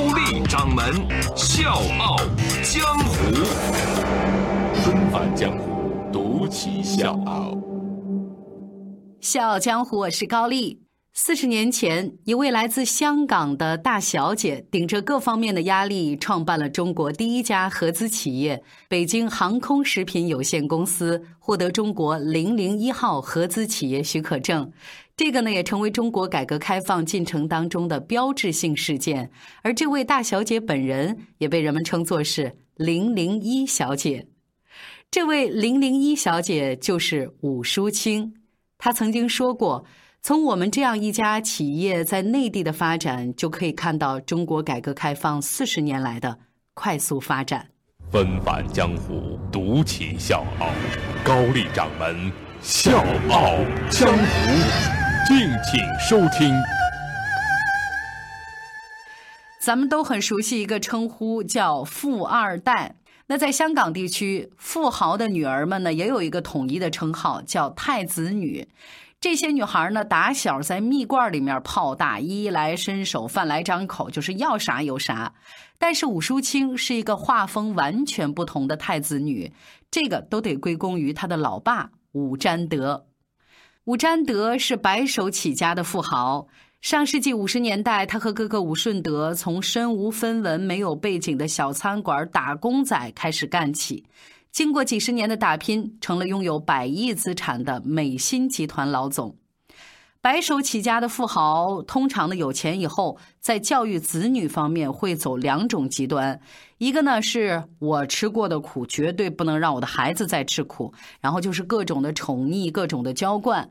高丽掌门笑傲江湖，重返江湖，独骑笑傲。笑傲江湖，我是高丽。四十年前，一位来自香港的大小姐，顶着各方面的压力，创办了中国第一家合资企业——北京航空食品有限公司，获得中国零零一号合资企业许可证。这个呢，也成为中国改革开放进程当中的标志性事件。而这位大小姐本人，也被人们称作是“零零一小姐”。这位“零零一小姐”就是武淑清，她曾经说过。从我们这样一家企业在内地的发展，就可以看到中国改革开放四十年来的快速发展。纷返江湖，独起笑傲，高丽掌门笑傲江湖，敬请收听。咱们都很熟悉一个称呼，叫富二代。那在香港地区，富豪的女儿们呢，也有一个统一的称号，叫太子女。这些女孩呢，打小在蜜罐里面泡大，衣来伸手，饭来张口，就是要啥有啥。但是武淑清是一个画风完全不同的太子女，这个都得归功于她的老爸武占德。武占德是白手起家的富豪，上世纪五十年代，他和哥哥武顺德从身无分文、没有背景的小餐馆打工仔开始干起。经过几十年的打拼，成了拥有百亿资产的美心集团老总。白手起家的富豪，通常的有钱以后，在教育子女方面会走两种极端：一个呢是我吃过的苦，绝对不能让我的孩子再吃苦，然后就是各种的宠溺，各种的娇惯；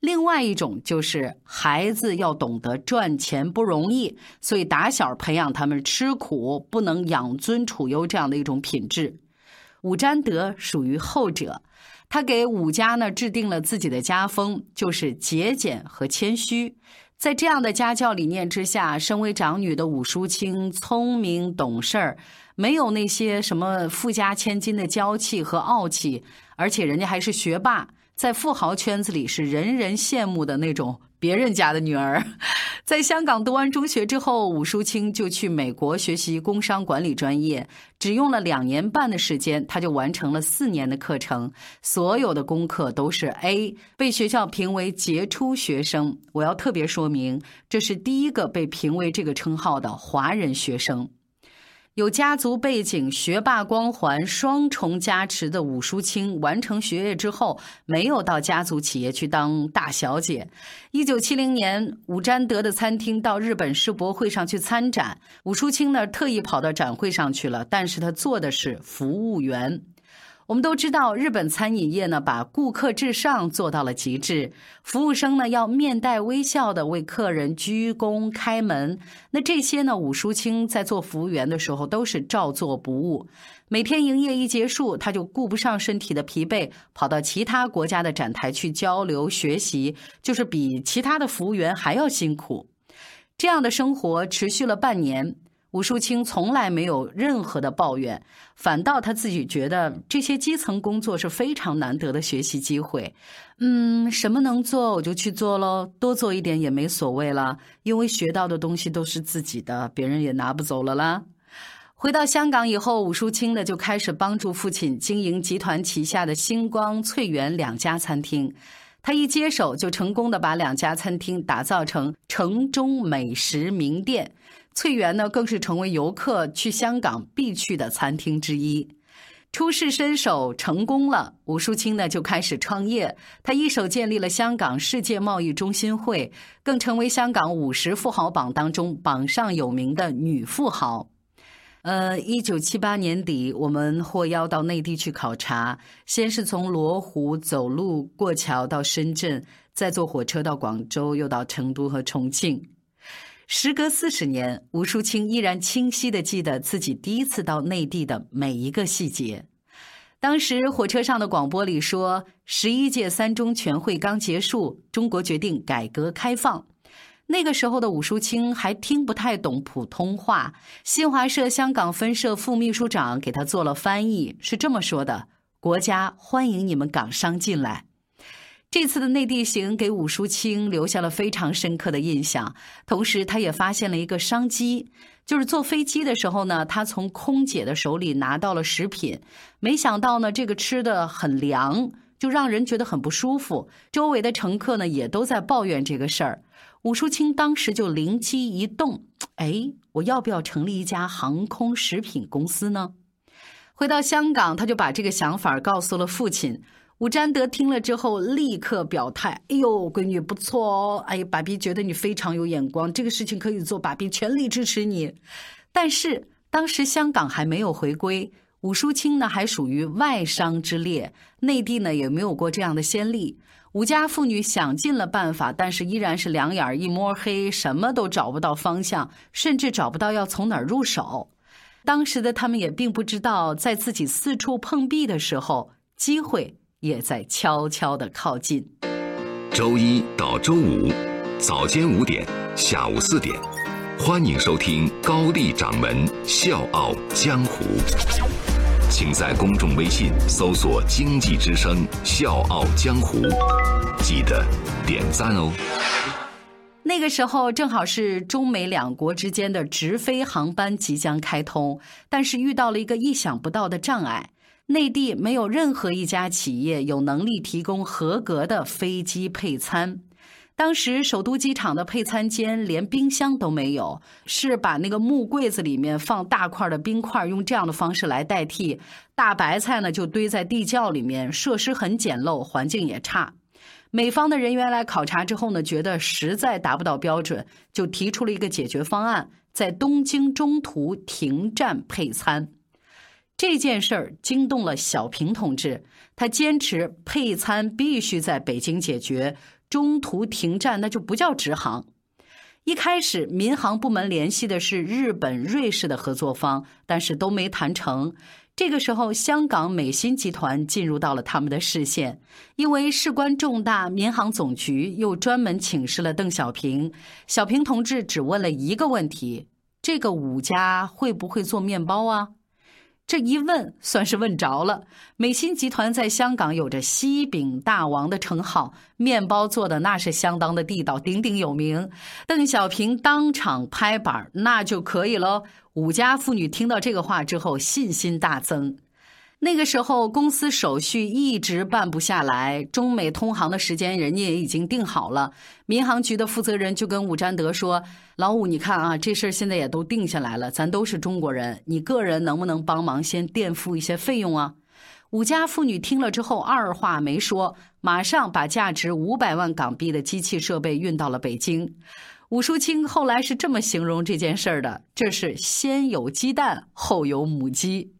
另外一种就是孩子要懂得赚钱不容易，所以打小培养他们吃苦，不能养尊处优这样的一种品质。武占德属于后者，他给武家呢制定了自己的家风，就是节俭和谦虚。在这样的家教理念之下，身为长女的武淑清聪明懂事儿，没有那些什么富家千金的娇气和傲气，而且人家还是学霸，在富豪圈子里是人人羡慕的那种。别人家的女儿，在香港读完中学之后，武淑清就去美国学习工商管理专业，只用了两年半的时间，他就完成了四年的课程，所有的功课都是 A，被学校评为杰出学生。我要特别说明，这是第一个被评为这个称号的华人学生。有家族背景、学霸光环双重加持的武淑清，完成学业之后，没有到家族企业去当大小姐。一九七零年，武占德的餐厅到日本世博会上去参展，武淑清呢特意跑到展会上去了，但是他做的是服务员。我们都知道，日本餐饮业呢，把顾客至上做到了极致。服务生呢，要面带微笑的为客人鞠躬开门。那这些呢，武淑清在做服务员的时候都是照做不误。每天营业一结束，他就顾不上身体的疲惫，跑到其他国家的展台去交流学习，就是比其他的服务员还要辛苦。这样的生活持续了半年。吴淑清从来没有任何的抱怨，反倒他自己觉得这些基层工作是非常难得的学习机会。嗯，什么能做我就去做喽，多做一点也没所谓了，因为学到的东西都是自己的，别人也拿不走了啦。回到香港以后，武淑清呢就开始帮助父亲经营集团旗下的星光、翠园两家餐厅。他一接手就成功的把两家餐厅打造成城中美食名店。翠园呢，更是成为游客去香港必去的餐厅之一。出世身手成功了，吴淑清呢就开始创业。他一手建立了香港世界贸易中心会，更成为香港五十富豪榜当中榜上有名的女富豪。呃，一九七八年底，我们获邀到内地去考察，先是从罗湖走路过桥到深圳，再坐火车到广州，又到成都和重庆。时隔四十年，吴淑清依然清晰的记得自己第一次到内地的每一个细节。当时火车上的广播里说，十一届三中全会刚结束，中国决定改革开放。那个时候的吴淑清还听不太懂普通话，新华社香港分社副秘书长给他做了翻译，是这么说的：“国家欢迎你们港商进来。”这次的内地行给武淑清留下了非常深刻的印象，同时他也发现了一个商机，就是坐飞机的时候呢，他从空姐的手里拿到了食品，没想到呢，这个吃的很凉，就让人觉得很不舒服。周围的乘客呢也都在抱怨这个事儿，武淑清当时就灵机一动，哎，我要不要成立一家航空食品公司呢？回到香港，他就把这个想法告诉了父亲。武占德听了之后，立刻表态：“哎呦，闺女不错哦！哎，爸比觉得你非常有眼光，这个事情可以做，爸比全力支持你。”但是当时香港还没有回归，武淑清呢还属于外商之列，内地呢也没有过这样的先例。武家妇女想尽了办法，但是依然是两眼一摸黑，什么都找不到方向，甚至找不到要从哪儿入手。当时的他们也并不知道，在自己四处碰壁的时候，机会。也在悄悄的靠近。周一到周五，早间五点，下午四点，欢迎收听高丽掌门笑傲江湖。请在公众微信搜索“经济之声笑傲江湖”，记得点赞哦。那个时候正好是中美两国之间的直飞航班即将开通，但是遇到了一个意想不到的障碍。内地没有任何一家企业有能力提供合格的飞机配餐。当时首都机场的配餐间连冰箱都没有，是把那个木柜子里面放大块的冰块，用这样的方式来代替。大白菜呢就堆在地窖里面，设施很简陋，环境也差。美方的人员来考察之后呢，觉得实在达不到标准，就提出了一个解决方案，在东京中途停站配餐。这件事儿惊动了小平同志，他坚持配餐必须在北京解决，中途停站那就不叫直航。一开始，民航部门联系的是日本、瑞士的合作方，但是都没谈成。这个时候，香港美新集团进入到了他们的视线，因为事关重大，民航总局又专门请示了邓小平。小平同志只问了一个问题：这个五家会不会做面包啊？这一问算是问着了。美心集团在香港有着“西饼大王”的称号，面包做的那是相当的地道，鼎鼎有名。邓小平当场拍板，那就可以喽。五家妇女听到这个话之后，信心大增。那个时候，公司手续一直办不下来，中美通航的时间人家也已经定好了。民航局的负责人就跟武占德说：“老武，你看啊，这事儿现在也都定下来了，咱都是中国人，你个人能不能帮忙先垫付一些费用啊？”武家妇女听了之后，二话没说，马上把价值五百万港币的机器设备运到了北京。武淑清后来是这么形容这件事儿的：“这是先有鸡蛋，后有母鸡。”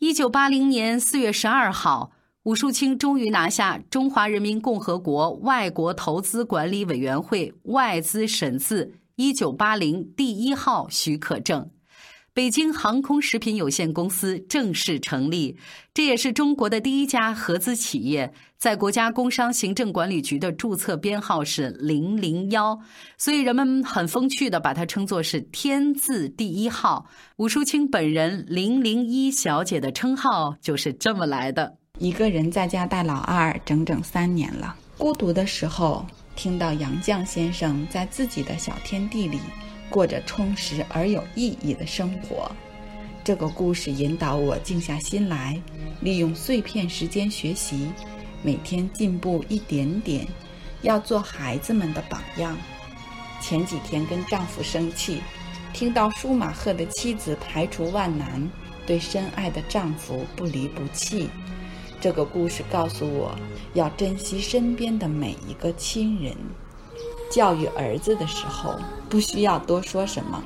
一九八零年四月十二号，武树清终于拿下中华人民共和国外国投资管理委员会外资审字一九八零第一号许可证。北京航空食品有限公司正式成立，这也是中国的第一家合资企业，在国家工商行政管理局的注册编号是零零幺，所以人们很风趣的把它称作是“天字第一号”。吴淑清本人“零零一小姐”的称号就是这么来的。一个人在家带老二整整三年了，孤独的时候，听到杨绛先生在自己的小天地里。过着充实而有意义的生活，这个故事引导我静下心来，利用碎片时间学习，每天进步一点点，要做孩子们的榜样。前几天跟丈夫生气，听到舒马赫的妻子排除万难，对深爱的丈夫不离不弃。这个故事告诉我要珍惜身边的每一个亲人。教育儿子的时候，不需要多说什么，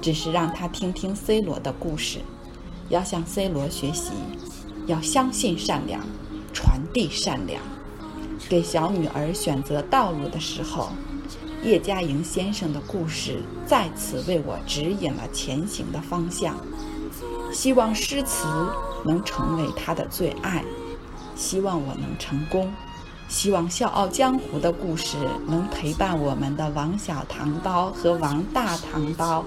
只是让他听听 C 罗的故事，要向 C 罗学习，要相信善良，传递善良。给小女儿选择道路的时候，叶嘉莹先生的故事再次为我指引了前行的方向。希望诗词能成为他的最爱，希望我能成功，希望《笑傲江湖》的故事能陪伴我们的王小糖包和王大糖包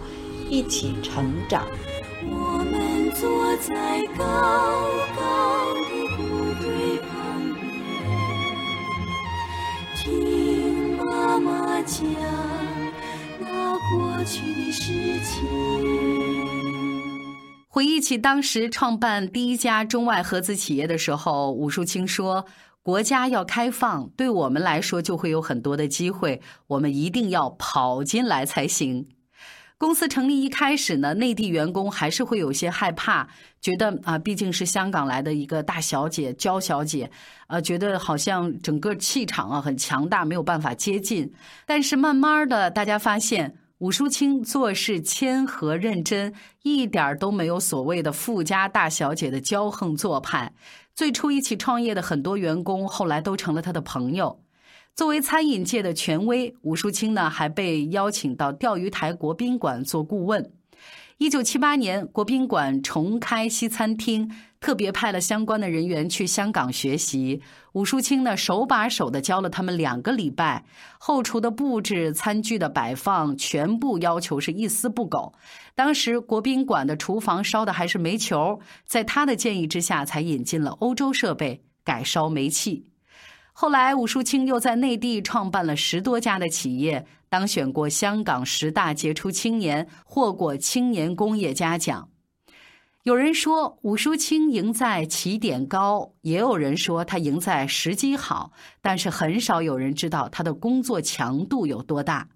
一起成长。我们坐在高高的谷堆旁边，听妈妈讲那过去的事情。回忆起当时创办第一家中外合资企业的时候，武淑清说：“国家要开放，对我们来说就会有很多的机会，我们一定要跑进来才行。”公司成立一开始呢，内地员工还是会有些害怕，觉得啊，毕竟是香港来的一个大小姐、娇小姐，啊，觉得好像整个气场啊很强大，没有办法接近。但是慢慢的，大家发现。武淑清做事谦和认真，一点都没有所谓的富家大小姐的骄横做派。最初一起创业的很多员工，后来都成了他的朋友。作为餐饮界的权威，吴淑清呢还被邀请到钓鱼台国宾馆做顾问。一九七八年，国宾馆重开西餐厅，特别派了相关的人员去香港学习。武淑清呢，手把手的教了他们两个礼拜，后厨的布置、餐具的摆放，全部要求是一丝不苟。当时国宾馆的厨房烧的还是煤球，在他的建议之下，才引进了欧洲设备，改烧煤气。后来，武淑清又在内地创办了十多家的企业，当选过香港十大杰出青年，获过青年工业家奖。有人说武淑清赢在起点高，也有人说他赢在时机好，但是很少有人知道他的工作强度有多大。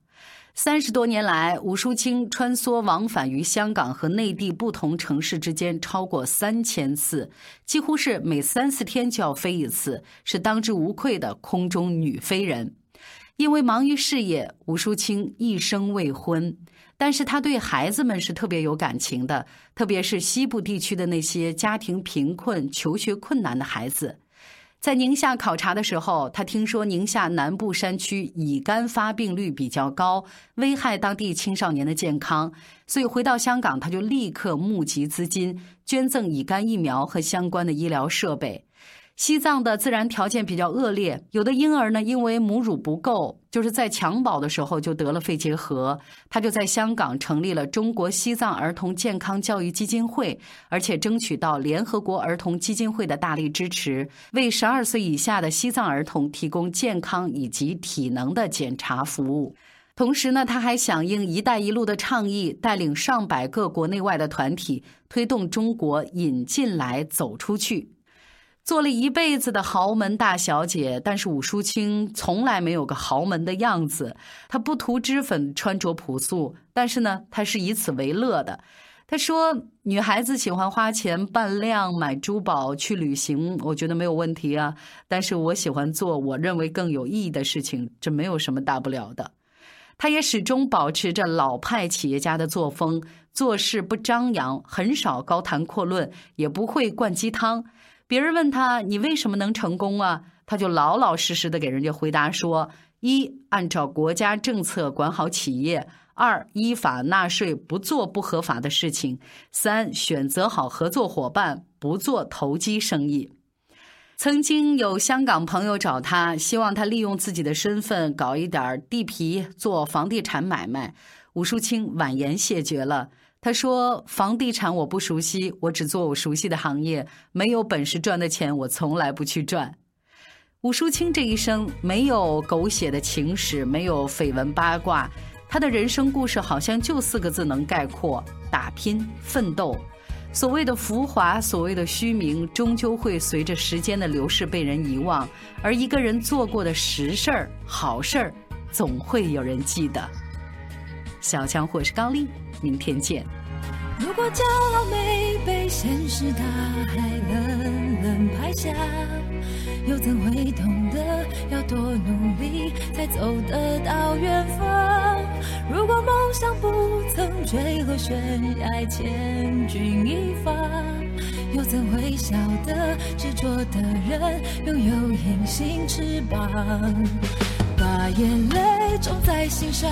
三十多年来，吴淑清穿梭往返于香港和内地不同城市之间超过三千次，几乎是每三四天就要飞一次，是当之无愧的空中女飞人。因为忙于事业，吴淑清一生未婚，但是她对孩子们是特别有感情的，特别是西部地区的那些家庭贫困、求学困难的孩子。在宁夏考察的时候，他听说宁夏南部山区乙肝发病率比较高，危害当地青少年的健康，所以回到香港，他就立刻募集资金，捐赠乙肝疫苗和相关的医疗设备。西藏的自然条件比较恶劣，有的婴儿呢，因为母乳不够，就是在襁褓的时候就得了肺结核。他就在香港成立了中国西藏儿童健康教育基金会，而且争取到联合国儿童基金会的大力支持，为十二岁以下的西藏儿童提供健康以及体能的检查服务。同时呢，他还响应“一带一路”的倡议，带领上百个国内外的团体，推动中国引进来、走出去。做了一辈子的豪门大小姐，但是武淑清从来没有个豪门的样子。她不涂脂粉，穿着朴素，但是呢，她是以此为乐的。她说：“女孩子喜欢花钱扮靓、买珠宝、去旅行，我觉得没有问题啊。但是我喜欢做我认为更有意义的事情，这没有什么大不了的。”她也始终保持着老派企业家的作风，做事不张扬，很少高谈阔论，也不会灌鸡汤。别人问他你为什么能成功啊？他就老老实实的给人家回答说：一，按照国家政策管好企业；二，依法纳税，不做不合法的事情；三，选择好合作伙伴，不做投机生意。曾经有香港朋友找他，希望他利用自己的身份搞一点地皮，做房地产买卖。吴淑清婉言谢绝了。他说：“房地产我不熟悉，我只做我熟悉的行业。没有本事赚的钱，我从来不去赚。”武淑清这一生没有狗血的情史，没有绯闻八卦，他的人生故事好像就四个字能概括：打拼、奋斗。所谓的浮华，所谓的虚名，终究会随着时间的流逝被人遗忘。而一个人做过的实事儿、好事儿，总会有人记得。小强，或是高丽。明天见。如果骄傲没被现实大海冷冷拍下，又怎会懂得要多努力才走得到远方？如果梦想不曾坠落悬崖，千钧一发，又怎会晓得执着的人拥有隐形翅膀？把眼泪种在心上。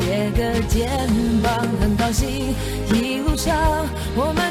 个肩膀，很高兴一路上我们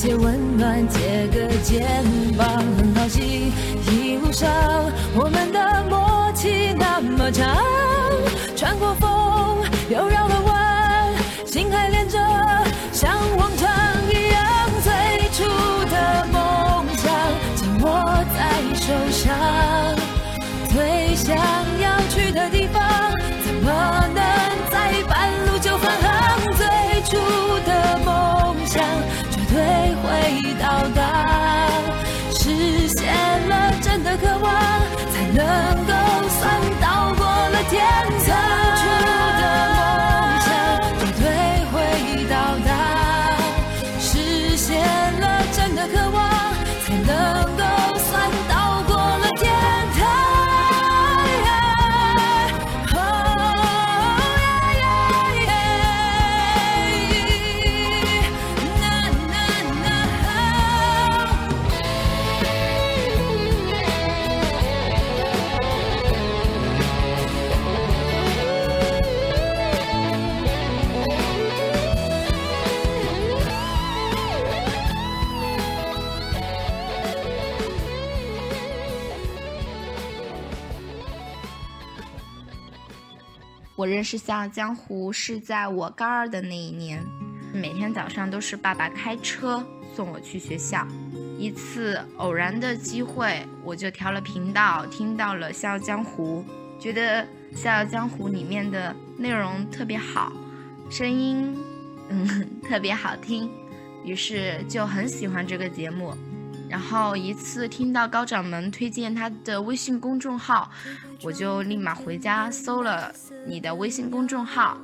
些温暖，借个肩膀，很高兴一路上我们的默契那么长。穿过风，又绕了弯，心还连着，像往常我认识《笑傲江湖》是在我高二的那一年，每天早上都是爸爸开车送我去学校。一次偶然的机会，我就调了频道，听到了《笑傲江湖》，觉得《笑傲江湖》里面的内容特别好，声音嗯特别好听，于是就很喜欢这个节目。然后一次听到高掌门推荐他的微信公众号，我就立马回家搜了你的微信公众号，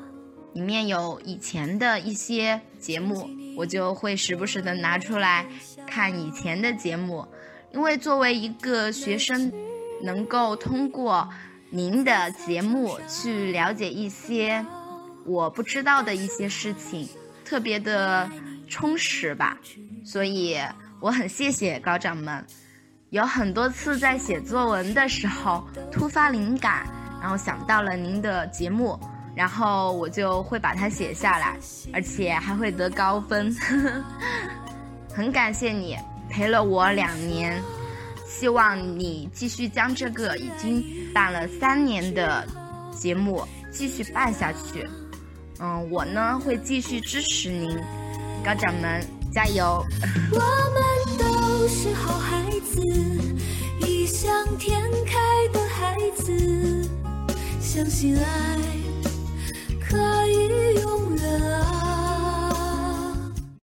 里面有以前的一些节目，我就会时不时的拿出来看以前的节目，因为作为一个学生，能够通过您的节目去了解一些我不知道的一些事情，特别的充实吧，所以。我很谢谢高掌门，有很多次在写作文的时候突发灵感，然后想到了您的节目，然后我就会把它写下来，而且还会得高分。很感谢你陪了我两年，希望你继续将这个已经办了三年的节目继续办下去。嗯，我呢会继续支持您，高掌门加油！我们都是好孩子，异想天开的孩子，相信爱可以永远啊。